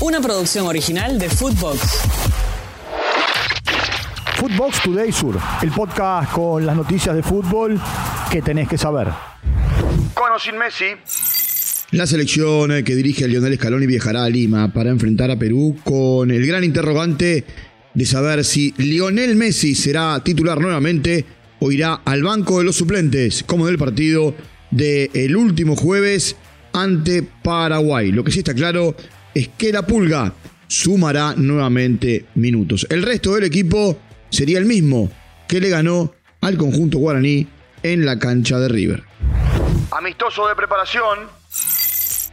Una producción original de Footbox. Footbox Today Sur, el podcast con las noticias de fútbol que tenés que saber. Con o sin Messi. La selección que dirige a Lionel Scaloni viajará a Lima para enfrentar a Perú con el gran interrogante de saber si Lionel Messi será titular nuevamente o irá al banco de los suplentes, como en el partido del último jueves ante Paraguay. Lo que sí está claro es que la pulga sumará nuevamente minutos. El resto del equipo sería el mismo que le ganó al conjunto guaraní en la cancha de River. Amistoso de preparación.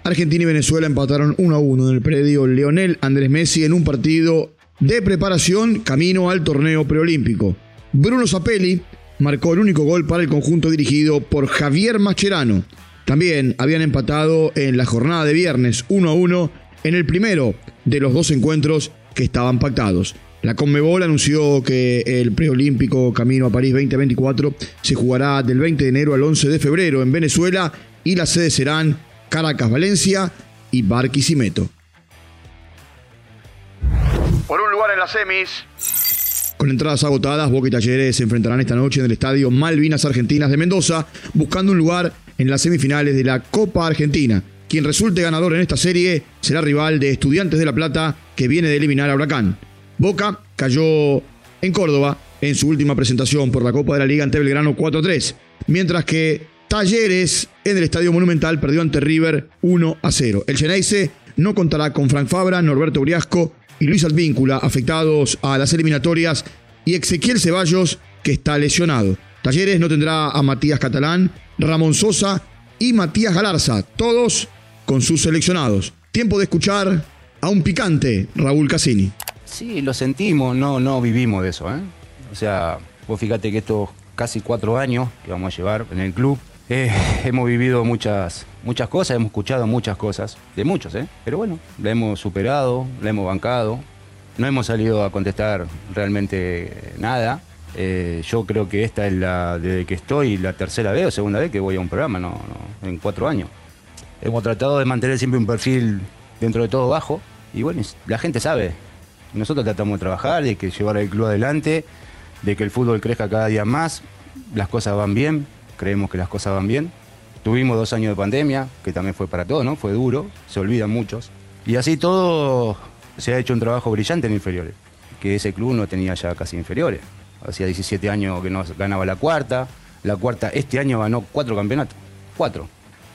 Argentina y Venezuela empataron 1 a 1 en el predio Leonel Andrés Messi en un partido de preparación camino al torneo preolímpico. Bruno Zapelli marcó el único gol para el conjunto dirigido por Javier Macherano. También habían empatado en la jornada de viernes 1 a 1 en el primero de los dos encuentros que estaban pactados. La Conmebol anunció que el preolímpico Camino a París 2024 se jugará del 20 de enero al 11 de febrero en Venezuela y las sedes serán Caracas, Valencia y Barquisimeto. Por un lugar en las semis. Con entradas agotadas, Boca y Talleres se enfrentarán esta noche en el estadio Malvinas Argentinas de Mendoza, buscando un lugar en las semifinales de la Copa Argentina. Quien resulte ganador en esta serie será rival de Estudiantes de La Plata, que viene de eliminar a Huracán. Boca cayó en Córdoba en su última presentación por la Copa de la Liga ante Belgrano 4-3, mientras que Talleres en el Estadio Monumental perdió ante River 1 0. El Geneise no contará con Frank Fabra, Norberto Uriasco y Luis Advíncula afectados a las eliminatorias y Ezequiel Ceballos que está lesionado. Talleres no tendrá a Matías Catalán, Ramón Sosa y Matías Galarza, todos con sus seleccionados. Tiempo de escuchar a un picante Raúl Cassini. Sí, lo sentimos, no, no vivimos de eso. ¿eh? O sea, vos fíjate que estos casi cuatro años que vamos a llevar en el club, eh, hemos vivido muchas, muchas cosas, hemos escuchado muchas cosas, de muchos, ¿eh? pero bueno, la hemos superado, la hemos bancado, no hemos salido a contestar realmente nada. Eh, yo creo que esta es la, desde que estoy, la tercera vez o segunda vez que voy a un programa, no, no, en cuatro años. Hemos tratado de mantener siempre un perfil dentro de todo bajo y bueno, la gente sabe. Nosotros tratamos de trabajar, de que llevar el club adelante, de que el fútbol crezca cada día más, las cosas van bien, creemos que las cosas van bien. Tuvimos dos años de pandemia, que también fue para todos, ¿no? Fue duro, se olvidan muchos. Y así todo se ha hecho un trabajo brillante en inferiores, que ese club no tenía ya casi inferiores. Hacía 17 años que no ganaba la cuarta, la cuarta este año ganó cuatro campeonatos, cuatro,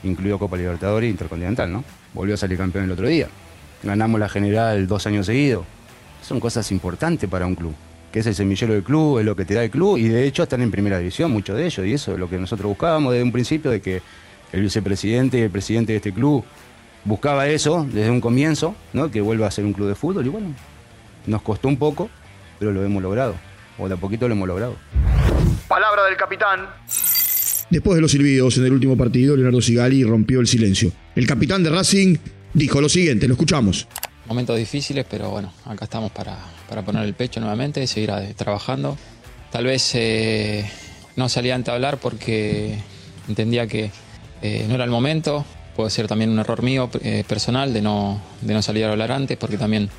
incluido Copa Libertadores e Intercontinental, ¿no? Volvió a salir campeón el otro día. Ganamos la general dos años seguidos. Son cosas importantes para un club que es el semillero del club, es lo que te da el club, y de hecho están en primera división, muchos de ellos, y eso es lo que nosotros buscábamos desde un principio, de que el vicepresidente y el presidente de este club buscaba eso desde un comienzo, ¿no? que vuelva a ser un club de fútbol, y bueno, nos costó un poco, pero lo hemos logrado, o de a poquito lo hemos logrado. Palabra del capitán. Después de los silbidos en el último partido, Leonardo Sigali rompió el silencio. El capitán de Racing dijo lo siguiente, lo escuchamos. Momentos difíciles, pero bueno, acá estamos para, para poner el pecho nuevamente y seguir trabajando. Tal vez eh, no salía a hablar porque entendía que eh, no era el momento. Puede ser también un error mío eh, personal de no, de no salir a hablar antes porque también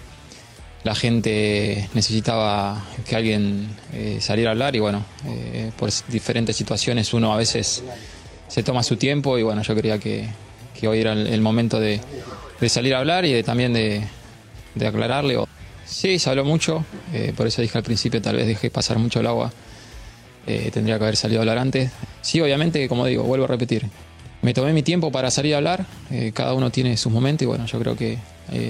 la gente necesitaba que alguien saliera a hablar y bueno, por diferentes situaciones uno a veces se toma su tiempo y bueno, yo creía que, que hoy era el, momento de, salir a hablar y de, también de, aclararle. Sí, se habló mucho, eh, por eso dije al principio, tal vez dejé pasar mucho el agua. Eh, tendría que haber salido a hablar antes. Sí, obviamente, como digo, vuelvo a repetir. Me tomé mi tiempo para salir a hablar, eh, cada uno tiene sus momentos y bueno, yo creo que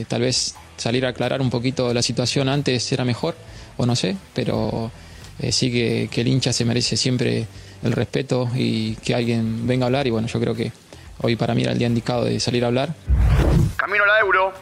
tal vez salir a aclarar un poquito la situación antes era mejor, o no sé, pero sí que, que el hincha se merece siempre el respeto y que alguien venga a hablar y bueno, yo creo que hoy para mí era el día indicado de salir a hablar. Camino a la Euro.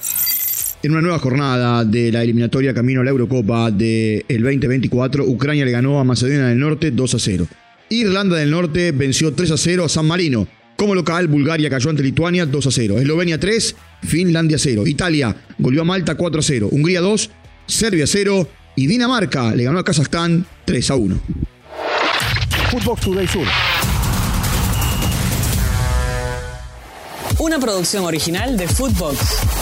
En una nueva jornada de la eliminatoria camino a la Eurocopa del 2024, Ucrania le ganó a Macedonia del Norte 2 a 0. Irlanda del Norte venció 3 a 0 a San Marino. Como local, Bulgaria cayó ante Lituania 2 a 0. Eslovenia 3, Finlandia 0. Italia goleó a Malta 4 a 0. Hungría 2, Serbia 0 y Dinamarca le ganó a Kazajstán 3 a 1. Footbox Today Sur. Una producción original de Footbox.